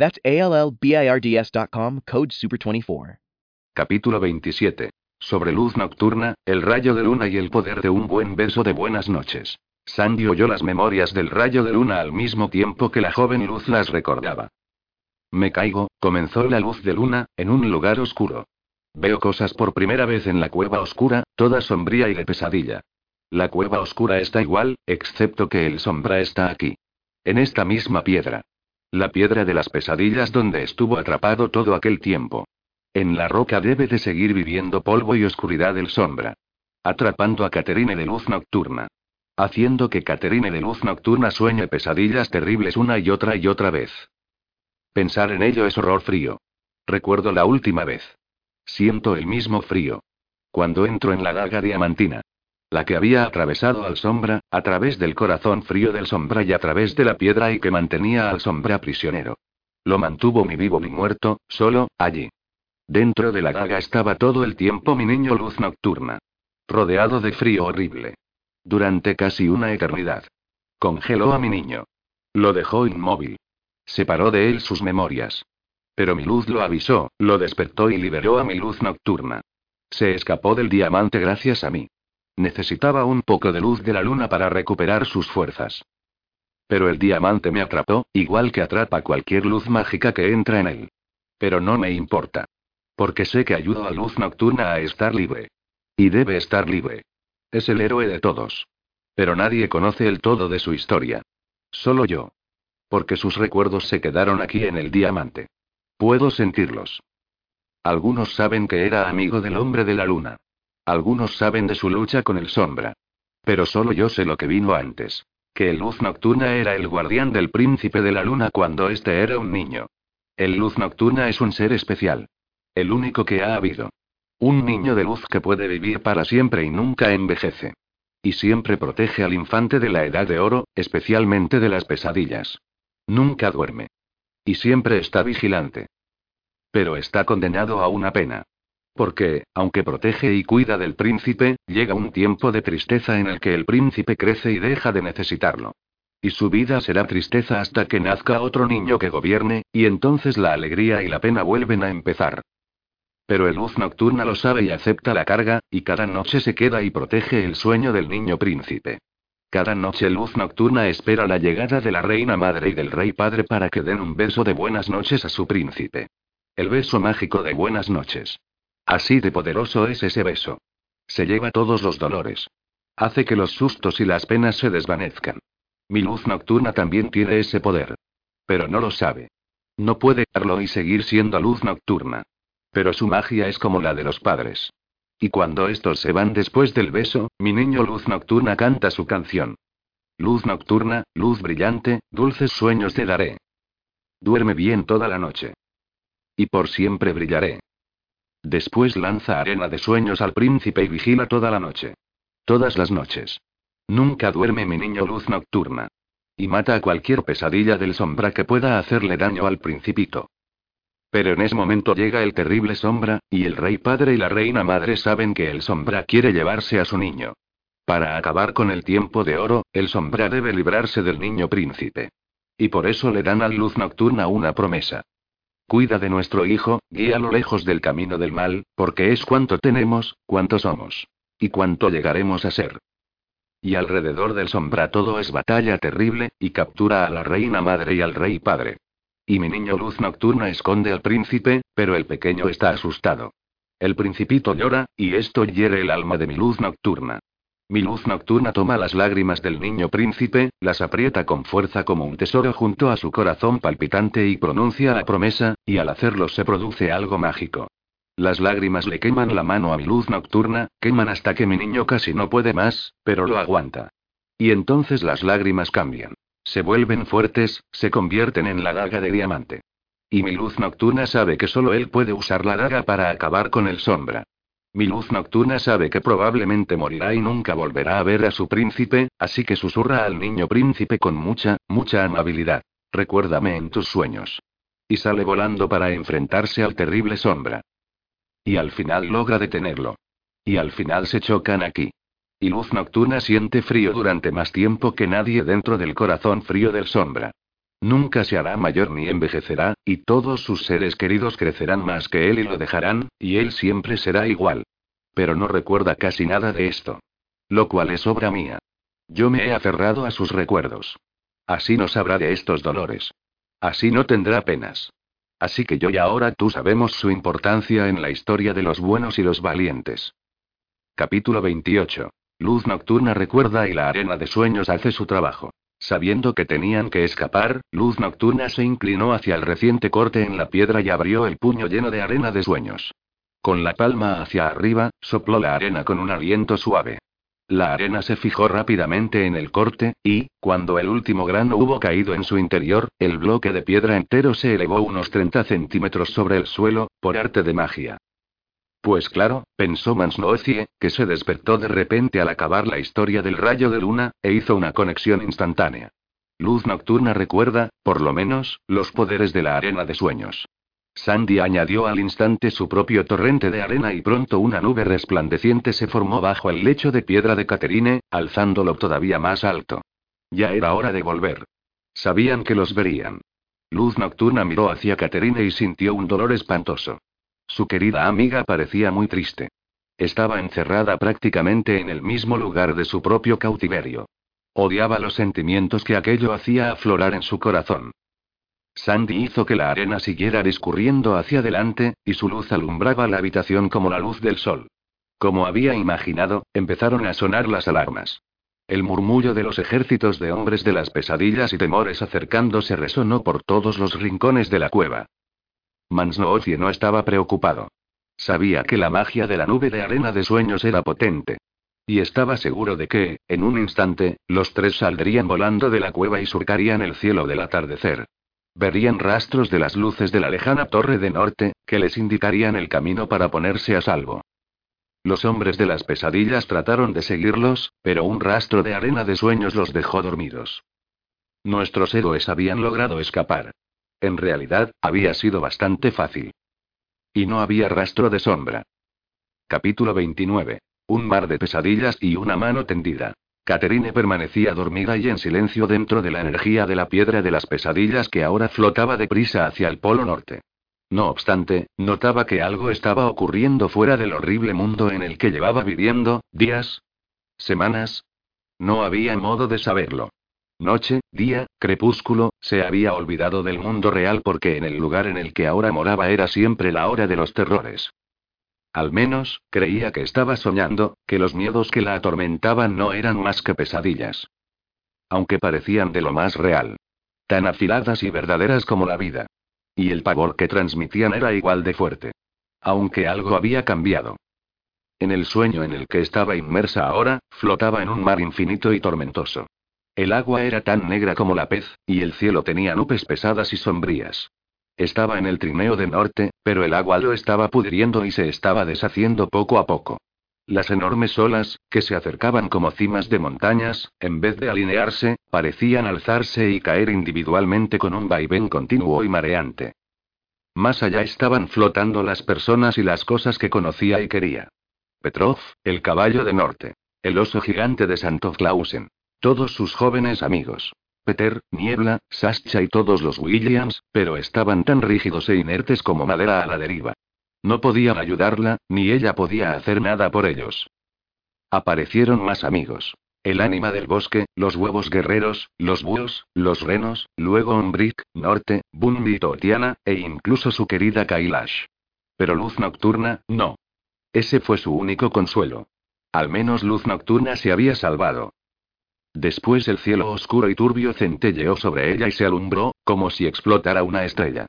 That's ALLBIRDS.com, code SUPER24. Capítulo 27. Sobre luz nocturna, el rayo de luna y el poder de un buen beso de buenas noches. Sandy oyó las memorias del rayo de luna al mismo tiempo que la joven luz las recordaba. Me caigo, comenzó la luz de luna, en un lugar oscuro. Veo cosas por primera vez en la cueva oscura, toda sombría y de pesadilla. La cueva oscura está igual, excepto que el sombra está aquí. En esta misma piedra. La piedra de las pesadillas donde estuvo atrapado todo aquel tiempo. En la roca debe de seguir viviendo polvo y oscuridad el sombra. Atrapando a Caterine de luz nocturna. Haciendo que Caterine de luz nocturna sueñe pesadillas terribles una y otra y otra vez. Pensar en ello es horror frío. Recuerdo la última vez. Siento el mismo frío. Cuando entro en la daga diamantina. La que había atravesado al sombra, a través del corazón frío del sombra y a través de la piedra y que mantenía al sombra prisionero. Lo mantuvo mi vivo ni muerto, solo, allí. Dentro de la daga estaba todo el tiempo mi niño luz nocturna. Rodeado de frío horrible. Durante casi una eternidad. Congeló a mi niño. Lo dejó inmóvil. Separó de él sus memorias. Pero mi luz lo avisó, lo despertó y liberó a mi luz nocturna. Se escapó del diamante gracias a mí. Necesitaba un poco de luz de la luna para recuperar sus fuerzas. Pero el diamante me atrapó, igual que atrapa cualquier luz mágica que entra en él. Pero no me importa. Porque sé que ayudo a luz nocturna a estar libre. Y debe estar libre. Es el héroe de todos. Pero nadie conoce el todo de su historia. Solo yo. Porque sus recuerdos se quedaron aquí en el diamante. Puedo sentirlos. Algunos saben que era amigo del hombre de la luna. Algunos saben de su lucha con el sombra. Pero solo yo sé lo que vino antes. Que el luz nocturna era el guardián del príncipe de la luna cuando éste era un niño. El luz nocturna es un ser especial. El único que ha habido. Un niño de luz que puede vivir para siempre y nunca envejece. Y siempre protege al infante de la edad de oro, especialmente de las pesadillas. Nunca duerme. Y siempre está vigilante. Pero está condenado a una pena. Porque, aunque protege y cuida del príncipe, llega un tiempo de tristeza en el que el príncipe crece y deja de necesitarlo. Y su vida será tristeza hasta que nazca otro niño que gobierne, y entonces la alegría y la pena vuelven a empezar. Pero el luz nocturna lo sabe y acepta la carga, y cada noche se queda y protege el sueño del niño príncipe. Cada noche luz nocturna espera la llegada de la reina madre y del rey padre para que den un beso de buenas noches a su príncipe. El beso mágico de buenas noches. Así de poderoso es ese beso. Se lleva todos los dolores. Hace que los sustos y las penas se desvanezcan. Mi luz nocturna también tiene ese poder. Pero no lo sabe. No puede darlo y seguir siendo luz nocturna. Pero su magia es como la de los padres. Y cuando estos se van después del beso, mi niño luz nocturna canta su canción. Luz nocturna, luz brillante, dulces sueños te daré. Duerme bien toda la noche. Y por siempre brillaré. Después lanza arena de sueños al príncipe y vigila toda la noche. Todas las noches. Nunca duerme mi niño luz nocturna. Y mata a cualquier pesadilla del sombra que pueda hacerle daño al principito. Pero en ese momento llega el terrible sombra, y el rey padre y la reina madre saben que el sombra quiere llevarse a su niño. Para acabar con el tiempo de oro, el sombra debe librarse del niño príncipe. Y por eso le dan a luz nocturna una promesa. Cuida de nuestro hijo, guíalo lejos del camino del mal, porque es cuanto tenemos, cuanto somos. Y cuanto llegaremos a ser. Y alrededor del sombra todo es batalla terrible, y captura a la reina madre y al rey padre. Y mi niño luz nocturna esconde al príncipe, pero el pequeño está asustado. El principito llora, y esto hiere el alma de mi luz nocturna. Mi luz nocturna toma las lágrimas del niño príncipe, las aprieta con fuerza como un tesoro junto a su corazón palpitante y pronuncia la promesa, y al hacerlo se produce algo mágico. Las lágrimas le queman la mano a mi luz nocturna, queman hasta que mi niño casi no puede más, pero lo aguanta. Y entonces las lágrimas cambian. Se vuelven fuertes, se convierten en la daga de diamante. Y mi luz nocturna sabe que solo él puede usar la daga para acabar con el sombra. Mi luz nocturna sabe que probablemente morirá y nunca volverá a ver a su príncipe, así que susurra al niño príncipe con mucha, mucha amabilidad. Recuérdame en tus sueños. Y sale volando para enfrentarse al terrible sombra. Y al final logra detenerlo. Y al final se chocan aquí. Y luz nocturna siente frío durante más tiempo que nadie dentro del corazón frío del sombra. Nunca se hará mayor ni envejecerá, y todos sus seres queridos crecerán más que él y lo dejarán, y él siempre será igual. Pero no recuerda casi nada de esto. Lo cual es obra mía. Yo me he aferrado a sus recuerdos. Así no sabrá de estos dolores. Así no tendrá penas. Así que yo y ahora tú sabemos su importancia en la historia de los buenos y los valientes. Capítulo 28. Luz nocturna recuerda y la arena de sueños hace su trabajo. Sabiendo que tenían que escapar, Luz Nocturna se inclinó hacia el reciente corte en la piedra y abrió el puño lleno de arena de sueños. Con la palma hacia arriba, sopló la arena con un aliento suave. La arena se fijó rápidamente en el corte, y, cuando el último grano hubo caído en su interior, el bloque de piedra entero se elevó unos 30 centímetros sobre el suelo, por arte de magia. Pues claro, pensó Mansnoecie, que se despertó de repente al acabar la historia del rayo de luna, e hizo una conexión instantánea. Luz nocturna recuerda, por lo menos, los poderes de la arena de sueños. Sandy añadió al instante su propio torrente de arena y pronto una nube resplandeciente se formó bajo el lecho de piedra de Caterine, alzándolo todavía más alto. Ya era hora de volver. Sabían que los verían. Luz nocturna miró hacia Caterine y sintió un dolor espantoso. Su querida amiga parecía muy triste. Estaba encerrada prácticamente en el mismo lugar de su propio cautiverio. Odiaba los sentimientos que aquello hacía aflorar en su corazón. Sandy hizo que la arena siguiera discurriendo hacia adelante, y su luz alumbraba la habitación como la luz del sol. Como había imaginado, empezaron a sonar las alarmas. El murmullo de los ejércitos de hombres de las pesadillas y temores acercándose resonó por todos los rincones de la cueva. Mansnoocie no estaba preocupado. Sabía que la magia de la nube de arena de sueños era potente. Y estaba seguro de que, en un instante, los tres saldrían volando de la cueva y surcarían el cielo del atardecer. Verían rastros de las luces de la lejana torre de norte, que les indicarían el camino para ponerse a salvo. Los hombres de las pesadillas trataron de seguirlos, pero un rastro de arena de sueños los dejó dormidos. Nuestros héroes habían logrado escapar. En realidad, había sido bastante fácil. Y no había rastro de sombra. Capítulo 29. Un mar de pesadillas y una mano tendida. Caterine permanecía dormida y en silencio dentro de la energía de la piedra de las pesadillas que ahora flotaba deprisa hacia el polo norte. No obstante, notaba que algo estaba ocurriendo fuera del horrible mundo en el que llevaba viviendo, días, semanas. No había modo de saberlo. Noche, día, crepúsculo, se había olvidado del mundo real porque en el lugar en el que ahora moraba era siempre la hora de los terrores. Al menos, creía que estaba soñando, que los miedos que la atormentaban no eran más que pesadillas. Aunque parecían de lo más real. Tan afiladas y verdaderas como la vida. Y el pavor que transmitían era igual de fuerte. Aunque algo había cambiado. En el sueño en el que estaba inmersa ahora, flotaba en un mar infinito y tormentoso. El agua era tan negra como la pez, y el cielo tenía nubes pesadas y sombrías. Estaba en el trineo de norte, pero el agua lo estaba pudriendo y se estaba deshaciendo poco a poco. Las enormes olas, que se acercaban como cimas de montañas, en vez de alinearse, parecían alzarse y caer individualmente con un vaivén continuo y mareante. Más allá estaban flotando las personas y las cosas que conocía y quería. Petrov, el caballo de norte. El oso gigante de Santo Clausen. Todos sus jóvenes amigos. Peter, Niebla, Sascha y todos los Williams, pero estaban tan rígidos e inertes como madera a la deriva. No podían ayudarla, ni ella podía hacer nada por ellos. Aparecieron más amigos. El ánima del bosque, los huevos guerreros, los búhos, los renos, luego Umbrick, Norte, Bumbi Totiana, e incluso su querida Kailash. Pero Luz Nocturna, no. Ese fue su único consuelo. Al menos Luz Nocturna se había salvado. Después el cielo oscuro y turbio centelleó sobre ella y se alumbró, como si explotara una estrella.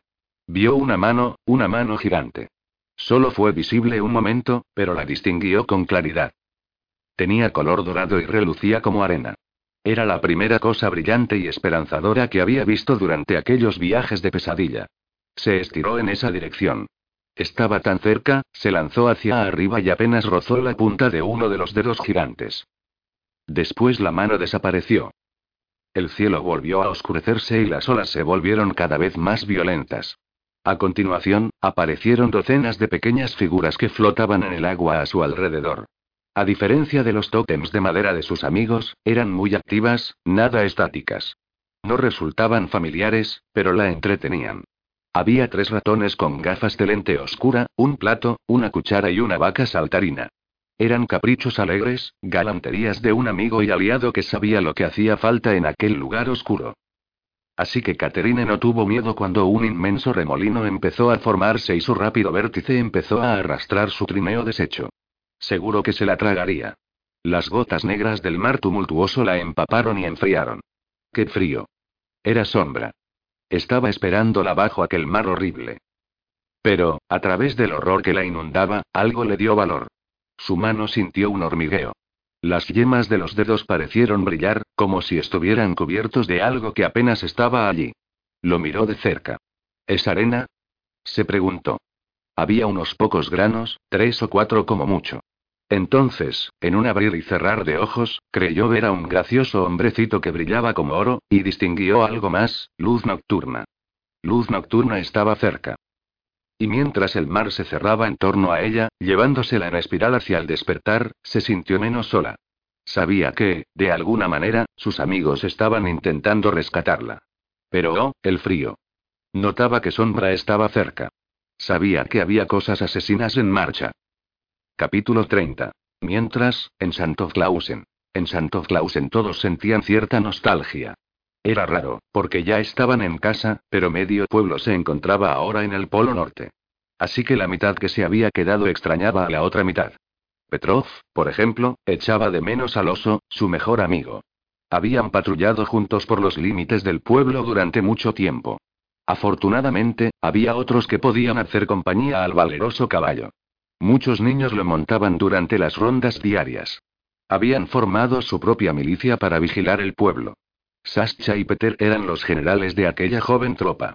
Vio una mano, una mano gigante. Solo fue visible un momento, pero la distinguió con claridad. Tenía color dorado y relucía como arena. Era la primera cosa brillante y esperanzadora que había visto durante aquellos viajes de pesadilla. Se estiró en esa dirección. Estaba tan cerca, se lanzó hacia arriba y apenas rozó la punta de uno de los dedos gigantes. Después la mano desapareció. El cielo volvió a oscurecerse y las olas se volvieron cada vez más violentas. A continuación, aparecieron docenas de pequeñas figuras que flotaban en el agua a su alrededor. A diferencia de los tótems de madera de sus amigos, eran muy activas, nada estáticas. No resultaban familiares, pero la entretenían. Había tres ratones con gafas de lente oscura, un plato, una cuchara y una vaca saltarina. Eran caprichos alegres, galanterías de un amigo y aliado que sabía lo que hacía falta en aquel lugar oscuro. Así que Caterine no tuvo miedo cuando un inmenso remolino empezó a formarse y su rápido vértice empezó a arrastrar su trineo deshecho. Seguro que se la tragaría. Las gotas negras del mar tumultuoso la empaparon y enfriaron. ¡Qué frío! Era sombra. Estaba esperándola bajo aquel mar horrible. Pero, a través del horror que la inundaba, algo le dio valor. Su mano sintió un hormigueo. Las yemas de los dedos parecieron brillar, como si estuvieran cubiertos de algo que apenas estaba allí. Lo miró de cerca. ¿Es arena? se preguntó. Había unos pocos granos, tres o cuatro como mucho. Entonces, en un abrir y cerrar de ojos, creyó ver a un gracioso hombrecito que brillaba como oro, y distinguió algo más, luz nocturna. Luz nocturna estaba cerca. Y mientras el mar se cerraba en torno a ella, llevándosela en espiral hacia el despertar, se sintió menos sola. Sabía que, de alguna manera, sus amigos estaban intentando rescatarla. Pero oh, el frío. Notaba que Sombra estaba cerca. Sabía que había cosas asesinas en marcha. Capítulo 30. Mientras, en Santo Clausen. En Santo Clausen todos sentían cierta nostalgia. Era raro, porque ya estaban en casa, pero medio pueblo se encontraba ahora en el Polo Norte. Así que la mitad que se había quedado extrañaba a la otra mitad. Petrov, por ejemplo, echaba de menos al oso, su mejor amigo. Habían patrullado juntos por los límites del pueblo durante mucho tiempo. Afortunadamente, había otros que podían hacer compañía al valeroso caballo. Muchos niños lo montaban durante las rondas diarias. Habían formado su propia milicia para vigilar el pueblo. Sascha y Peter eran los generales de aquella joven tropa.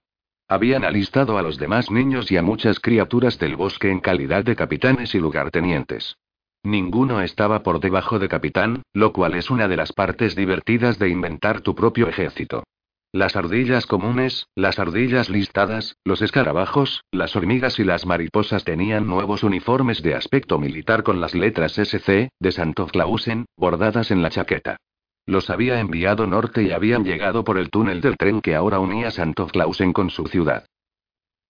Habían alistado a los demás niños y a muchas criaturas del bosque en calidad de capitanes y lugartenientes. Ninguno estaba por debajo de capitán, lo cual es una de las partes divertidas de inventar tu propio ejército. Las ardillas comunes, las ardillas listadas, los escarabajos, las hormigas y las mariposas tenían nuevos uniformes de aspecto militar con las letras SC, de Santo Clausen, bordadas en la chaqueta. Los había enviado norte y habían llegado por el túnel del tren que ahora unía Santo Clausen con su ciudad.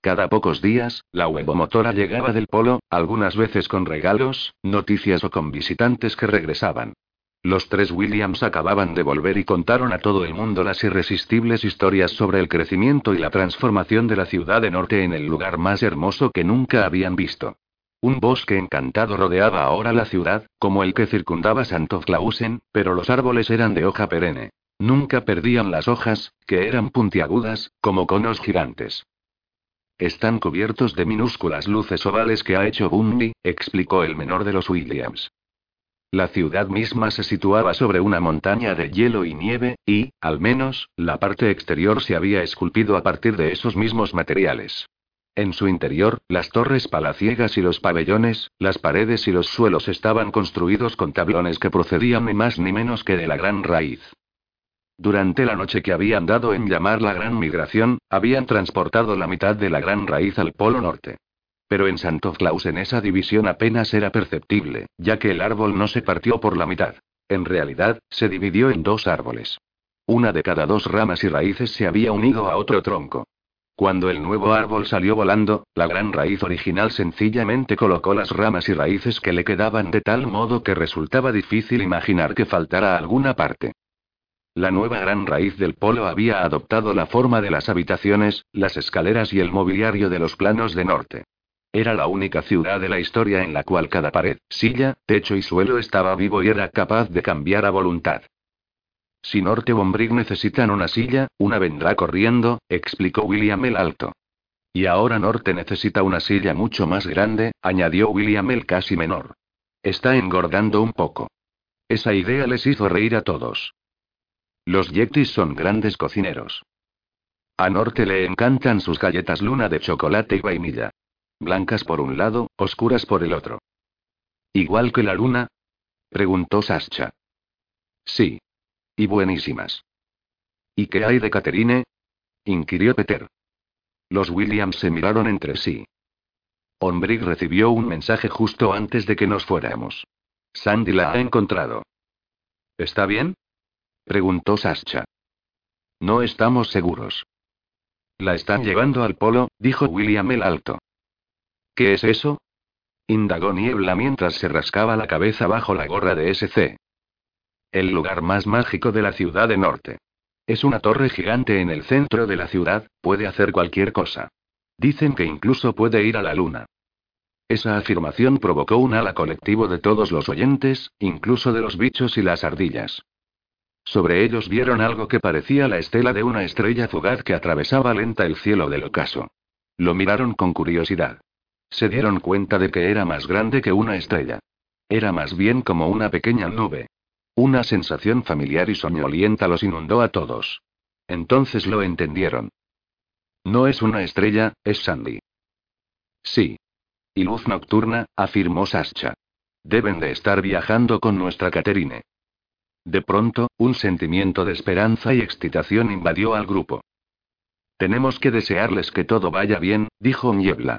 Cada pocos días, la huevomotora llegaba del polo, algunas veces con regalos, noticias o con visitantes que regresaban. Los tres Williams acababan de volver y contaron a todo el mundo las irresistibles historias sobre el crecimiento y la transformación de la ciudad de norte en el lugar más hermoso que nunca habían visto. Un bosque encantado rodeaba ahora la ciudad, como el que circundaba Santo Clausen, pero los árboles eran de hoja perenne. Nunca perdían las hojas, que eran puntiagudas, como conos gigantes. Están cubiertos de minúsculas luces ovales que ha hecho Bundy, explicó el menor de los Williams. La ciudad misma se situaba sobre una montaña de hielo y nieve, y, al menos, la parte exterior se había esculpido a partir de esos mismos materiales. En su interior, las torres palaciegas y los pabellones, las paredes y los suelos estaban construidos con tablones que procedían ni más ni menos que de la gran raíz. Durante la noche que habían dado en llamar la Gran Migración, habían transportado la mitad de la gran raíz al Polo Norte. Pero en Santo Claus en esa división apenas era perceptible, ya que el árbol no se partió por la mitad. En realidad, se dividió en dos árboles. Una de cada dos ramas y raíces se había unido a otro tronco. Cuando el nuevo árbol salió volando, la gran raíz original sencillamente colocó las ramas y raíces que le quedaban de tal modo que resultaba difícil imaginar que faltara alguna parte. La nueva gran raíz del polo había adoptado la forma de las habitaciones, las escaleras y el mobiliario de los planos de norte. Era la única ciudad de la historia en la cual cada pared, silla, techo y suelo estaba vivo y era capaz de cambiar a voluntad. Si Norte o Ombrig necesitan una silla, una vendrá corriendo, explicó William el Alto. Y ahora Norte necesita una silla mucho más grande, añadió William el casi menor. Está engordando un poco. Esa idea les hizo reír a todos. Los Yetis son grandes cocineros. A Norte le encantan sus galletas luna de chocolate y vainilla. Blancas por un lado, oscuras por el otro. ¿Igual que la luna? preguntó Sascha. Sí. Y buenísimas. ¿Y qué hay de Caterine? inquirió Peter. Los Williams se miraron entre sí. Ombrick recibió un mensaje justo antes de que nos fuéramos. Sandy la ha encontrado. ¿Está bien? preguntó Sascha. No estamos seguros. La están llevando al polo, dijo William el Alto. ¿Qué es eso? indagó Niebla mientras se rascaba la cabeza bajo la gorra de SC. El lugar más mágico de la ciudad de Norte. Es una torre gigante en el centro de la ciudad, puede hacer cualquier cosa. Dicen que incluso puede ir a la luna. Esa afirmación provocó un ala colectivo de todos los oyentes, incluso de los bichos y las ardillas. Sobre ellos vieron algo que parecía la estela de una estrella fugaz que atravesaba lenta el cielo del ocaso. Lo miraron con curiosidad. Se dieron cuenta de que era más grande que una estrella. Era más bien como una pequeña nube. Una sensación familiar y soñolienta los inundó a todos. Entonces lo entendieron. No es una estrella, es Sandy. Sí. Y luz nocturna, afirmó Sascha. Deben de estar viajando con nuestra Caterine. De pronto, un sentimiento de esperanza y excitación invadió al grupo. Tenemos que desearles que todo vaya bien, dijo Niebla.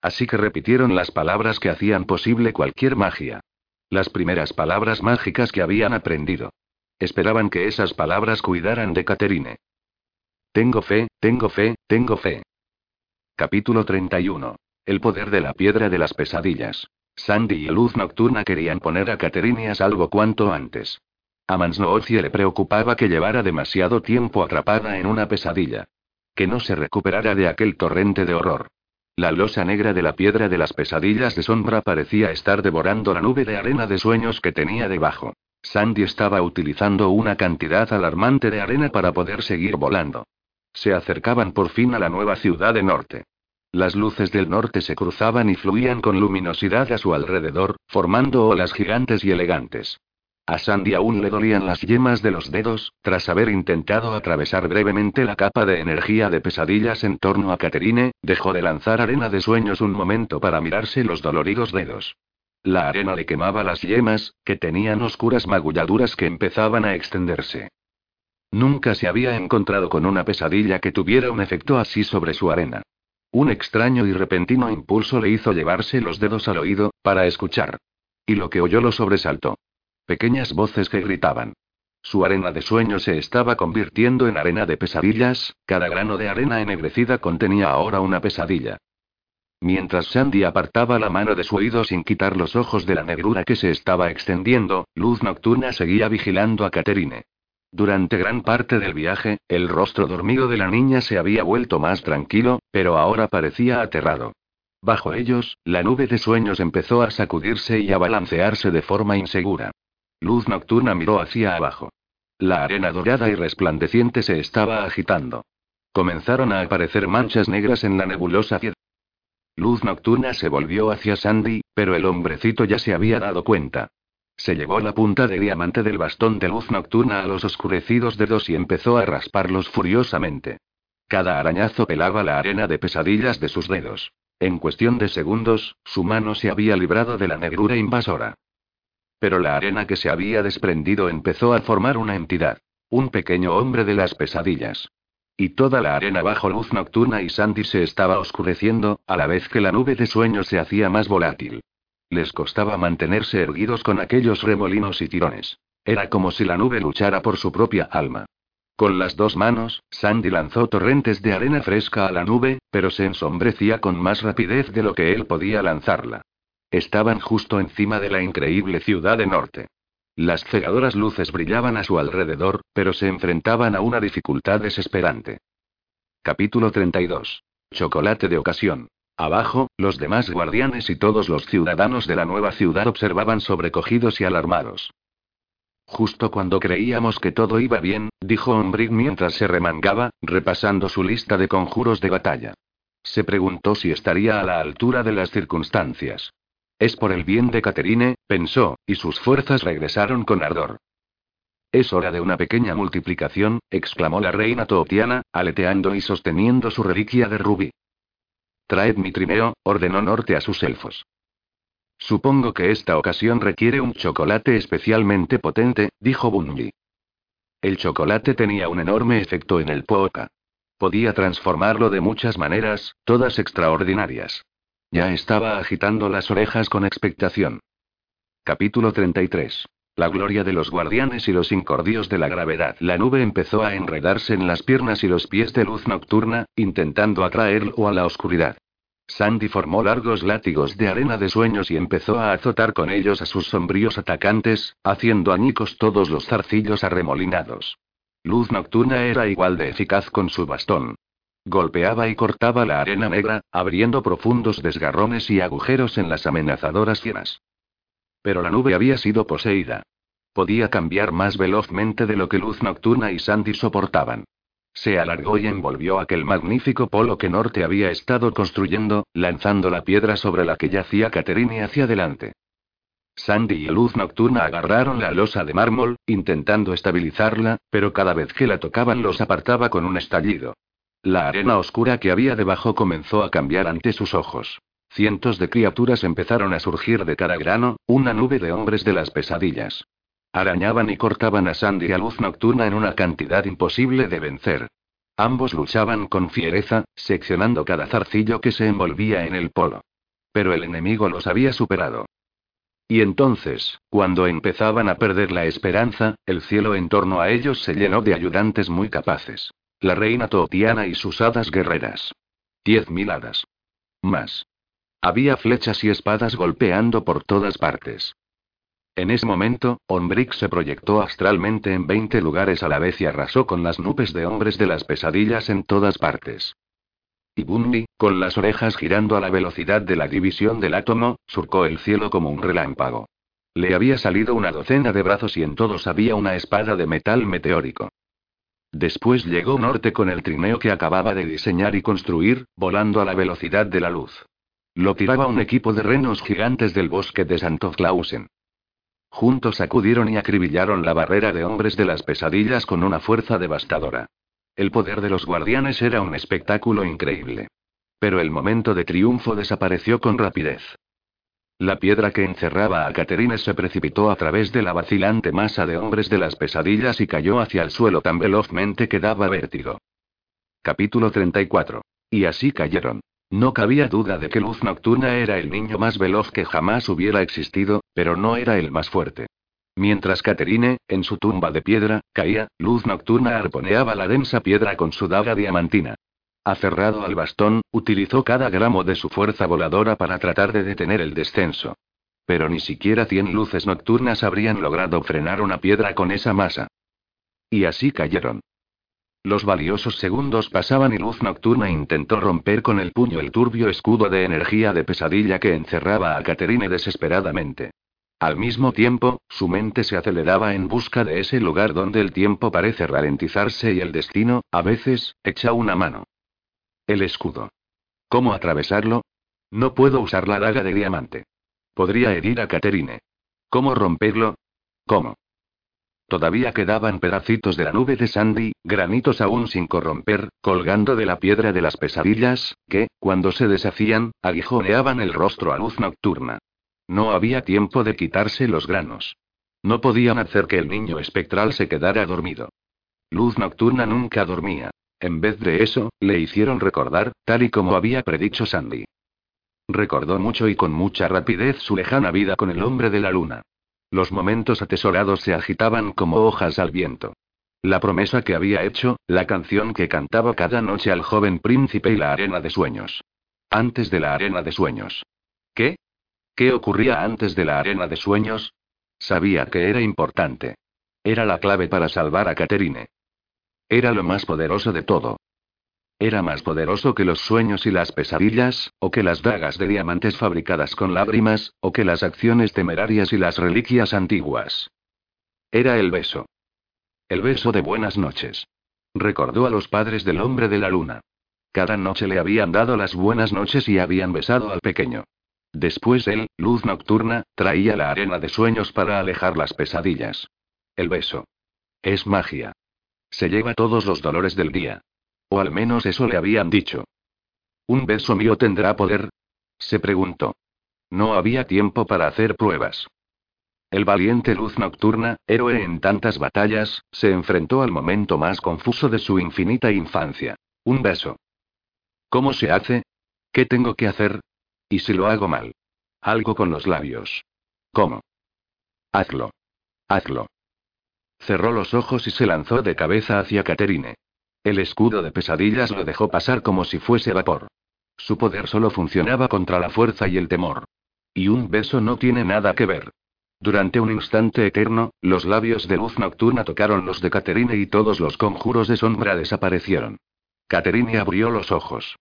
Así que repitieron las palabras que hacían posible cualquier magia. Las primeras palabras mágicas que habían aprendido. Esperaban que esas palabras cuidaran de Caterine. Tengo fe, tengo fe, tengo fe. Capítulo 31. El poder de la piedra de las pesadillas. Sandy y Luz Nocturna querían poner a Caterine a salvo cuanto antes. A Mansnoozie le preocupaba que llevara demasiado tiempo atrapada en una pesadilla. Que no se recuperara de aquel torrente de horror. La losa negra de la piedra de las pesadillas de sombra parecía estar devorando la nube de arena de sueños que tenía debajo. Sandy estaba utilizando una cantidad alarmante de arena para poder seguir volando. Se acercaban por fin a la nueva ciudad de norte. Las luces del norte se cruzaban y fluían con luminosidad a su alrededor, formando olas gigantes y elegantes. A Sandy aún le dolían las yemas de los dedos, tras haber intentado atravesar brevemente la capa de energía de pesadillas en torno a Caterine, dejó de lanzar arena de sueños un momento para mirarse los doloridos dedos. La arena le quemaba las yemas, que tenían oscuras magulladuras que empezaban a extenderse. Nunca se había encontrado con una pesadilla que tuviera un efecto así sobre su arena. Un extraño y repentino impulso le hizo llevarse los dedos al oído, para escuchar. Y lo que oyó lo sobresaltó. Pequeñas voces que gritaban. Su arena de sueño se estaba convirtiendo en arena de pesadillas, cada grano de arena ennegrecida contenía ahora una pesadilla. Mientras Sandy apartaba la mano de su oído sin quitar los ojos de la negrura que se estaba extendiendo, Luz Nocturna seguía vigilando a Caterine. Durante gran parte del viaje, el rostro dormido de la niña se había vuelto más tranquilo, pero ahora parecía aterrado. Bajo ellos, la nube de sueños empezó a sacudirse y a balancearse de forma insegura. Luz nocturna miró hacia abajo. La arena dorada y resplandeciente se estaba agitando. Comenzaron a aparecer manchas negras en la nebulosa piedra. Luz nocturna se volvió hacia Sandy, pero el hombrecito ya se había dado cuenta. Se llevó la punta de diamante del bastón de luz nocturna a los oscurecidos dedos y empezó a rasparlos furiosamente. Cada arañazo pelaba la arena de pesadillas de sus dedos. En cuestión de segundos, su mano se había librado de la negrura invasora. Pero la arena que se había desprendido empezó a formar una entidad. Un pequeño hombre de las pesadillas. Y toda la arena bajo luz nocturna y Sandy se estaba oscureciendo, a la vez que la nube de sueños se hacía más volátil. Les costaba mantenerse erguidos con aquellos remolinos y tirones. Era como si la nube luchara por su propia alma. Con las dos manos, Sandy lanzó torrentes de arena fresca a la nube, pero se ensombrecía con más rapidez de lo que él podía lanzarla. Estaban justo encima de la increíble ciudad de Norte. Las cegadoras luces brillaban a su alrededor, pero se enfrentaban a una dificultad desesperante. Capítulo 32. Chocolate de ocasión. Abajo, los demás guardianes y todos los ciudadanos de la nueva ciudad observaban sobrecogidos y alarmados. Justo cuando creíamos que todo iba bien, dijo Ombrick mientras se remangaba, repasando su lista de conjuros de batalla. Se preguntó si estaría a la altura de las circunstancias. Es por el bien de Caterine, pensó, y sus fuerzas regresaron con ardor. Es hora de una pequeña multiplicación, exclamó la reina Tootiana, aleteando y sosteniendo su reliquia de rubí. Traed mi trineo, ordenó Norte a sus elfos. Supongo que esta ocasión requiere un chocolate especialmente potente, dijo Bungie. El chocolate tenía un enorme efecto en el Pooka. Podía transformarlo de muchas maneras, todas extraordinarias. Ya estaba agitando las orejas con expectación. Capítulo 33. La gloria de los guardianes y los incordios de la gravedad. La nube empezó a enredarse en las piernas y los pies de luz nocturna, intentando atraerlo a la oscuridad. Sandy formó largos látigos de arena de sueños y empezó a azotar con ellos a sus sombríos atacantes, haciendo añicos todos los zarcillos arremolinados. Luz nocturna era igual de eficaz con su bastón. Golpeaba y cortaba la arena negra, abriendo profundos desgarrones y agujeros en las amenazadoras cienas. Pero la nube había sido poseída. Podía cambiar más velozmente de lo que Luz Nocturna y Sandy soportaban. Se alargó y envolvió aquel magnífico polo que Norte había estado construyendo, lanzando la piedra sobre la que yacía Caterine hacia adelante. Sandy y Luz Nocturna agarraron la losa de mármol, intentando estabilizarla, pero cada vez que la tocaban los apartaba con un estallido. La arena oscura que había debajo comenzó a cambiar ante sus ojos. Cientos de criaturas empezaron a surgir de cada grano, una nube de hombres de las pesadillas. Arañaban y cortaban a Sandy a luz nocturna en una cantidad imposible de vencer. Ambos luchaban con fiereza, seccionando cada zarcillo que se envolvía en el polo. Pero el enemigo los había superado. Y entonces, cuando empezaban a perder la esperanza, el cielo en torno a ellos se llenó de ayudantes muy capaces. La reina Tootiana y sus hadas guerreras. Diez mil hadas. Más. Había flechas y espadas golpeando por todas partes. En ese momento, Ombrick se proyectó astralmente en 20 lugares a la vez y arrasó con las nubes de hombres de las pesadillas en todas partes. Y Bundy, con las orejas girando a la velocidad de la división del átomo, surcó el cielo como un relámpago. Le había salido una docena de brazos y en todos había una espada de metal meteórico. Después llegó Norte con el trineo que acababa de diseñar y construir, volando a la velocidad de la luz. Lo tiraba un equipo de renos gigantes del bosque de Santo Clausen. Juntos sacudieron y acribillaron la barrera de hombres de las pesadillas con una fuerza devastadora. El poder de los guardianes era un espectáculo increíble. Pero el momento de triunfo desapareció con rapidez. La piedra que encerraba a Caterine se precipitó a través de la vacilante masa de hombres de las pesadillas y cayó hacia el suelo tan velozmente que daba vértigo. Capítulo 34. Y así cayeron. No cabía duda de que Luz Nocturna era el niño más veloz que jamás hubiera existido, pero no era el más fuerte. Mientras Caterine, en su tumba de piedra, caía, Luz Nocturna arponeaba la densa piedra con su daga diamantina. Aferrado al bastón, utilizó cada gramo de su fuerza voladora para tratar de detener el descenso. Pero ni siquiera cien luces nocturnas habrían logrado frenar una piedra con esa masa. Y así cayeron. Los valiosos segundos pasaban y Luz Nocturna intentó romper con el puño el turbio escudo de energía de pesadilla que encerraba a Caterine desesperadamente. Al mismo tiempo, su mente se aceleraba en busca de ese lugar donde el tiempo parece ralentizarse y el destino, a veces, echa una mano. El escudo. ¿Cómo atravesarlo? No puedo usar la daga de diamante. Podría herir a Caterine. ¿Cómo romperlo? ¿Cómo? Todavía quedaban pedacitos de la nube de Sandy, granitos aún sin corromper, colgando de la piedra de las pesadillas, que, cuando se deshacían, aguijoneaban el rostro a luz nocturna. No había tiempo de quitarse los granos. No podían hacer que el niño espectral se quedara dormido. Luz nocturna nunca dormía. En vez de eso, le hicieron recordar, tal y como había predicho Sandy. Recordó mucho y con mucha rapidez su lejana vida con el hombre de la luna. Los momentos atesorados se agitaban como hojas al viento. La promesa que había hecho, la canción que cantaba cada noche al joven príncipe y la arena de sueños. Antes de la arena de sueños. ¿Qué? ¿Qué ocurría antes de la arena de sueños? Sabía que era importante. Era la clave para salvar a Caterine. Era lo más poderoso de todo. Era más poderoso que los sueños y las pesadillas, o que las dagas de diamantes fabricadas con lágrimas, o que las acciones temerarias y las reliquias antiguas. Era el beso. El beso de buenas noches. Recordó a los padres del hombre de la luna. Cada noche le habían dado las buenas noches y habían besado al pequeño. Después él, luz nocturna, traía la arena de sueños para alejar las pesadillas. El beso. Es magia. Se lleva todos los dolores del día. O al menos eso le habían dicho. ¿Un beso mío tendrá poder? Se preguntó. No había tiempo para hacer pruebas. El valiente luz nocturna, héroe en tantas batallas, se enfrentó al momento más confuso de su infinita infancia. Un beso. ¿Cómo se hace? ¿Qué tengo que hacer? ¿Y si lo hago mal? Algo con los labios. ¿Cómo? Hazlo. Hazlo. Cerró los ojos y se lanzó de cabeza hacia Caterine. El escudo de pesadillas lo dejó pasar como si fuese vapor. Su poder solo funcionaba contra la fuerza y el temor. Y un beso no tiene nada que ver. Durante un instante eterno, los labios de luz nocturna tocaron los de Caterine y todos los conjuros de sombra desaparecieron. Caterine abrió los ojos.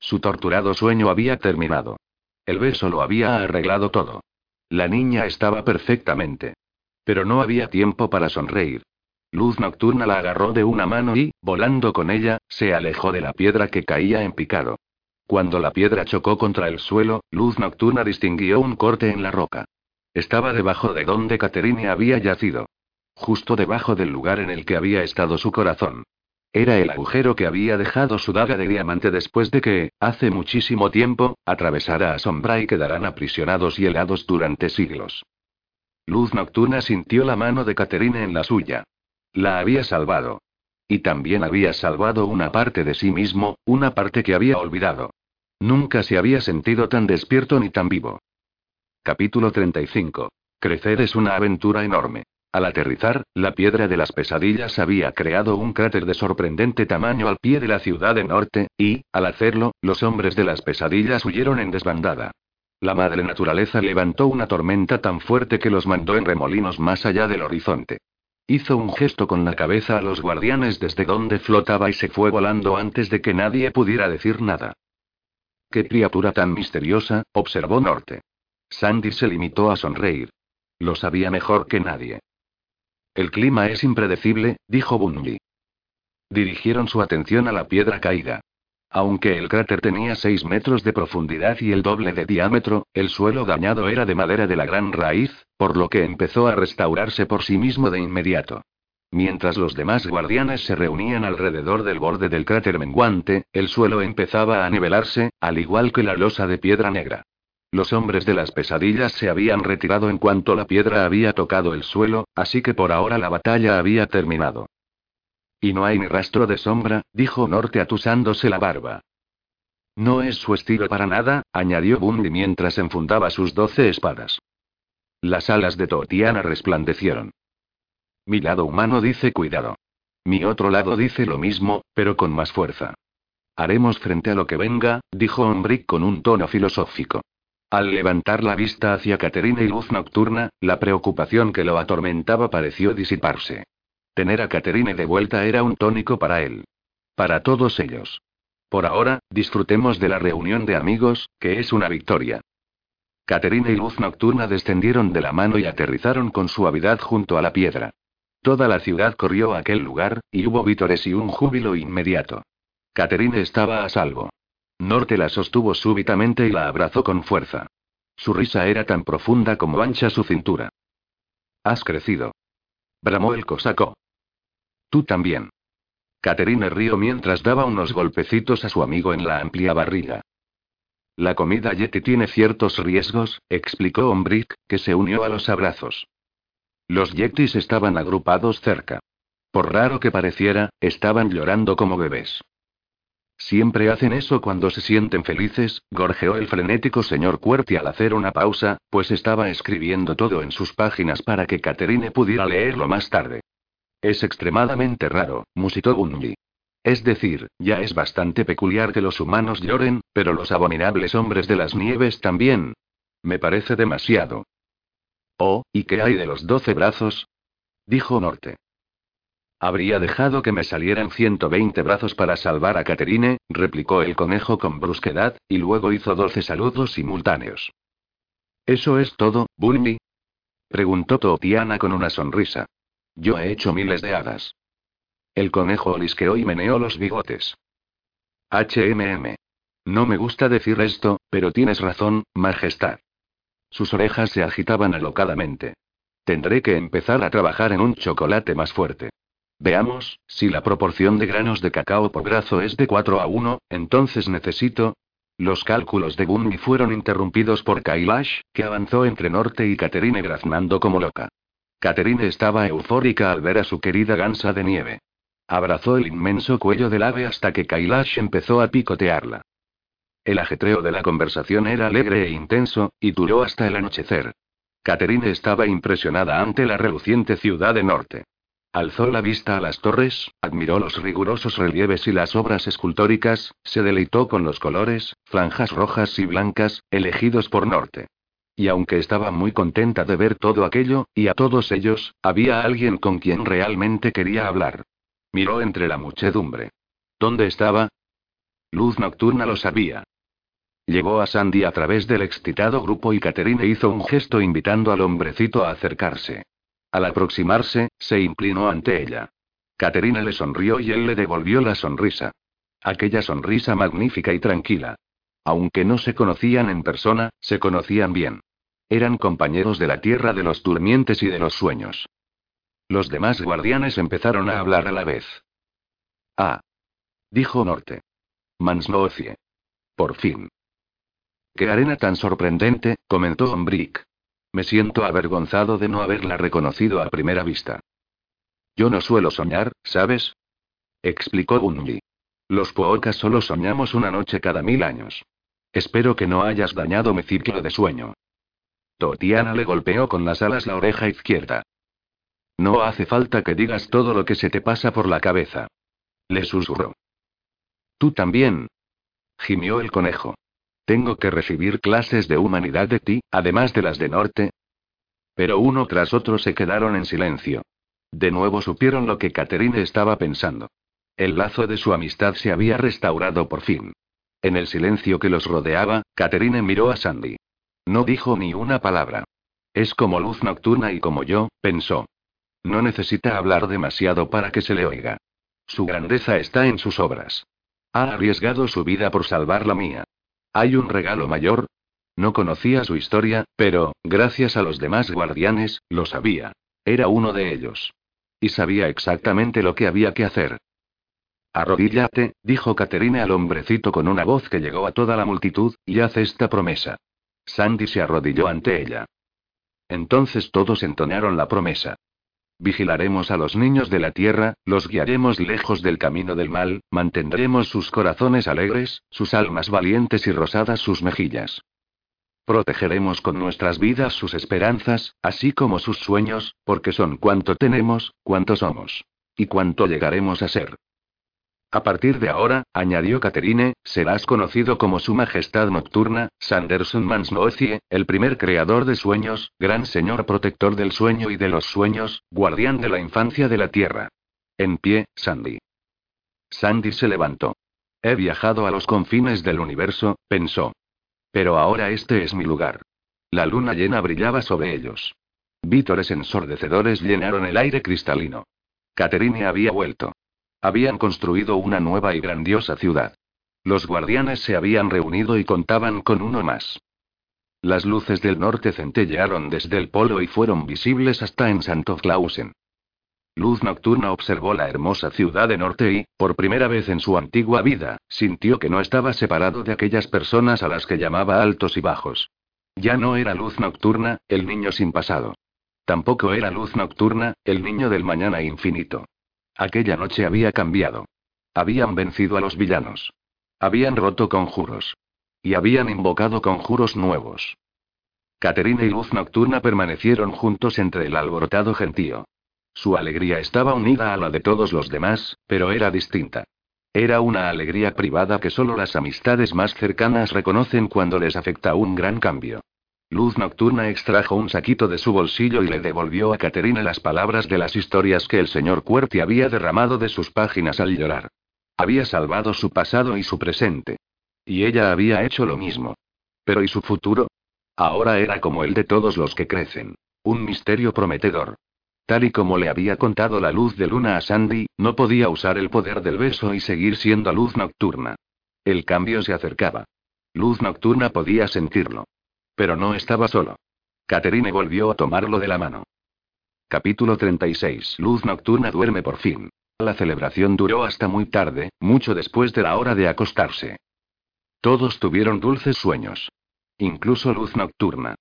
Su torturado sueño había terminado. El beso lo había arreglado todo. La niña estaba perfectamente. Pero no había tiempo para sonreír. Luz nocturna la agarró de una mano y, volando con ella, se alejó de la piedra que caía en picado. Cuando la piedra chocó contra el suelo, Luz nocturna distinguió un corte en la roca. Estaba debajo de donde Caterine había yacido. Justo debajo del lugar en el que había estado su corazón. Era el agujero que había dejado su daga de diamante después de que, hace muchísimo tiempo, atravesara a Sombra y quedaran aprisionados y helados durante siglos. Luz nocturna sintió la mano de Caterine en la suya. La había salvado. Y también había salvado una parte de sí mismo, una parte que había olvidado. Nunca se había sentido tan despierto ni tan vivo. Capítulo 35. Crecer es una aventura enorme. Al aterrizar, la piedra de las pesadillas había creado un cráter de sorprendente tamaño al pie de la ciudad de norte, y, al hacerlo, los hombres de las pesadillas huyeron en desbandada. La madre naturaleza levantó una tormenta tan fuerte que los mandó en remolinos más allá del horizonte. Hizo un gesto con la cabeza a los guardianes desde donde flotaba y se fue volando antes de que nadie pudiera decir nada. ¡Qué criatura tan misteriosa! observó Norte. Sandy se limitó a sonreír. Lo sabía mejor que nadie. El clima es impredecible, dijo Bundy. Dirigieron su atención a la piedra caída. Aunque el cráter tenía 6 metros de profundidad y el doble de diámetro, el suelo dañado era de madera de la gran raíz, por lo que empezó a restaurarse por sí mismo de inmediato. Mientras los demás guardianes se reunían alrededor del borde del cráter menguante, el suelo empezaba a nivelarse, al igual que la losa de piedra negra. Los hombres de las pesadillas se habían retirado en cuanto la piedra había tocado el suelo, así que por ahora la batalla había terminado. Y no hay ni rastro de sombra, dijo Norte atusándose la barba. No es su estilo para nada, añadió Bundy mientras enfundaba sus doce espadas. Las alas de Totiana resplandecieron. Mi lado humano dice cuidado. Mi otro lado dice lo mismo, pero con más fuerza. Haremos frente a lo que venga, dijo Ombrick con un tono filosófico. Al levantar la vista hacia Caterina y luz nocturna, la preocupación que lo atormentaba pareció disiparse. Tener a Caterine de vuelta era un tónico para él. Para todos ellos. Por ahora, disfrutemos de la reunión de amigos, que es una victoria. Caterina y Luz Nocturna descendieron de la mano y aterrizaron con suavidad junto a la piedra. Toda la ciudad corrió a aquel lugar, y hubo vítores y un júbilo inmediato. Caterine estaba a salvo. Norte la sostuvo súbitamente y la abrazó con fuerza. Su risa era tan profunda como ancha su cintura. Has crecido. Bramó el cosaco. Tú también. Caterine rió mientras daba unos golpecitos a su amigo en la amplia barriga. La comida Yeti tiene ciertos riesgos, explicó Ombrick, que se unió a los abrazos. Los Yetis estaban agrupados cerca. Por raro que pareciera, estaban llorando como bebés. Siempre hacen eso cuando se sienten felices, gorjeó el frenético señor Cuerti al hacer una pausa, pues estaba escribiendo todo en sus páginas para que Caterine pudiera leerlo más tarde. Es extremadamente raro, musitó Bundy. Es decir, ya es bastante peculiar que los humanos lloren, pero los abominables hombres de las nieves también. Me parece demasiado. Oh, ¿y qué hay de los doce brazos? dijo Norte. Habría dejado que me salieran 120 brazos para salvar a Caterine, replicó el conejo con brusquedad, y luego hizo doce saludos simultáneos. ¿Eso es todo, Bunny? preguntó Totiana con una sonrisa. Yo he hecho miles de hadas. El conejo olisqueó y meneó los bigotes. HMM. No me gusta decir esto, pero tienes razón, Majestad. Sus orejas se agitaban alocadamente. Tendré que empezar a trabajar en un chocolate más fuerte. Veamos, si la proporción de granos de cacao por brazo es de 4 a 1, entonces necesito... Los cálculos de Bunny fueron interrumpidos por Kailash, que avanzó entre Norte y Caterine graznando como loca. Caterine estaba eufórica al ver a su querida gansa de nieve. Abrazó el inmenso cuello del ave hasta que Kailash empezó a picotearla. El ajetreo de la conversación era alegre e intenso, y duró hasta el anochecer. Caterine estaba impresionada ante la reluciente ciudad de Norte. Alzó la vista a las torres, admiró los rigurosos relieves y las obras escultóricas, se deleitó con los colores, franjas rojas y blancas, elegidos por Norte. Y aunque estaba muy contenta de ver todo aquello, y a todos ellos, había alguien con quien realmente quería hablar. Miró entre la muchedumbre. ¿Dónde estaba? Luz nocturna lo sabía. Llegó a Sandy a través del excitado grupo y Catherine hizo un gesto invitando al hombrecito a acercarse. Al aproximarse, se inclinó ante ella. Caterina le sonrió y él le devolvió la sonrisa. Aquella sonrisa magnífica y tranquila. Aunque no se conocían en persona, se conocían bien. Eran compañeros de la tierra de los durmientes y de los sueños. Los demás guardianes empezaron a hablar a la vez. Ah. Dijo Norte. Mansnoocie. Por fin. Qué arena tan sorprendente, comentó Ombrick. Me siento avergonzado de no haberla reconocido a primera vista. Yo no suelo soñar, ¿sabes? explicó Bunji. Los Pookas solo soñamos una noche cada mil años. Espero que no hayas dañado mi ciclo de sueño. Totiana le golpeó con las alas la oreja izquierda. No hace falta que digas todo lo que se te pasa por la cabeza. Le susurró. Tú también. Gimió el conejo. Tengo que recibir clases de humanidad de ti, además de las de Norte. Pero uno tras otro se quedaron en silencio. De nuevo supieron lo que Catherine estaba pensando. El lazo de su amistad se había restaurado por fin. En el silencio que los rodeaba, Catherine miró a Sandy. No dijo ni una palabra. Es como luz nocturna y como yo, pensó. No necesita hablar demasiado para que se le oiga. Su grandeza está en sus obras. Ha arriesgado su vida por salvar la mía. ¿Hay un regalo mayor? No conocía su historia, pero, gracias a los demás guardianes, lo sabía. Era uno de ellos. Y sabía exactamente lo que había que hacer. Arrodíllate, dijo Caterina al hombrecito con una voz que llegó a toda la multitud, y haz esta promesa. Sandy se arrodilló ante ella. Entonces todos entonaron la promesa. Vigilaremos a los niños de la tierra, los guiaremos lejos del camino del mal, mantendremos sus corazones alegres, sus almas valientes y rosadas sus mejillas. Protegeremos con nuestras vidas sus esperanzas, así como sus sueños, porque son cuanto tenemos, cuanto somos. Y cuanto llegaremos a ser. A partir de ahora, añadió Caterine, serás conocido como Su Majestad Nocturna, Sanderson Mansnoecie, el primer creador de sueños, gran señor protector del sueño y de los sueños, guardián de la infancia de la Tierra. En pie, Sandy. Sandy se levantó. He viajado a los confines del universo, pensó. Pero ahora este es mi lugar. La luna llena brillaba sobre ellos. Vítores ensordecedores llenaron el aire cristalino. Caterine había vuelto. Habían construido una nueva y grandiosa ciudad. Los guardianes se habían reunido y contaban con uno más. Las luces del norte centellearon desde el polo y fueron visibles hasta en Santo Clausen. Luz Nocturna observó la hermosa ciudad de norte y, por primera vez en su antigua vida, sintió que no estaba separado de aquellas personas a las que llamaba altos y bajos. Ya no era Luz Nocturna, el niño sin pasado. Tampoco era Luz Nocturna, el niño del mañana infinito. Aquella noche había cambiado. Habían vencido a los villanos. Habían roto conjuros. Y habían invocado conjuros nuevos. Caterina y Luz Nocturna permanecieron juntos entre el alborotado gentío. Su alegría estaba unida a la de todos los demás, pero era distinta. Era una alegría privada que solo las amistades más cercanas reconocen cuando les afecta un gran cambio. Luz Nocturna extrajo un saquito de su bolsillo y le devolvió a Caterina las palabras de las historias que el señor Cuerti había derramado de sus páginas al llorar. Había salvado su pasado y su presente. Y ella había hecho lo mismo. Pero ¿y su futuro? Ahora era como el de todos los que crecen. Un misterio prometedor. Tal y como le había contado la luz de luna a Sandy, no podía usar el poder del beso y seguir siendo luz nocturna. El cambio se acercaba. Luz nocturna podía sentirlo. Pero no estaba solo. Caterine volvió a tomarlo de la mano. Capítulo 36. Luz nocturna duerme por fin. La celebración duró hasta muy tarde, mucho después de la hora de acostarse. Todos tuvieron dulces sueños. Incluso luz nocturna.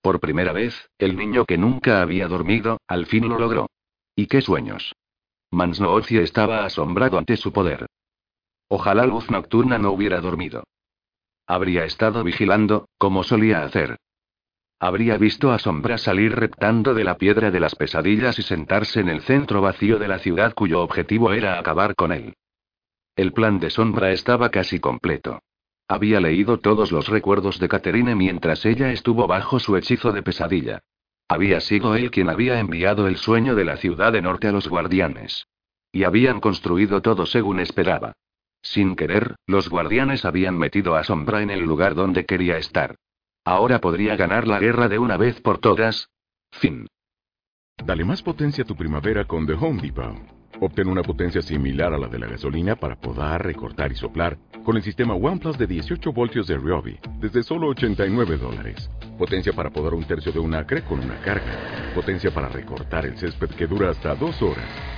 Por primera vez, el niño que nunca había dormido, al fin lo logró. ¿Y qué sueños? Mansnoozi estaba asombrado ante su poder. Ojalá luz nocturna no hubiera dormido. Habría estado vigilando, como solía hacer. Habría visto a Sombra salir reptando de la piedra de las pesadillas y sentarse en el centro vacío de la ciudad cuyo objetivo era acabar con él. El plan de Sombra estaba casi completo. Había leído todos los recuerdos de Caterine mientras ella estuvo bajo su hechizo de pesadilla. Había sido él quien había enviado el sueño de la ciudad de norte a los guardianes. Y habían construido todo según esperaba. Sin querer, los guardianes habían metido a Sombra en el lugar donde quería estar. Ahora podría ganar la guerra de una vez por todas. Fin. Dale más potencia a tu primavera con The Home Depot. Obtén una potencia similar a la de la gasolina para podar, recortar y soplar con el sistema OnePlus de 18 voltios de Ryobi desde solo 89 dólares. Potencia para podar un tercio de un acre con una carga. Potencia para recortar el césped que dura hasta dos horas.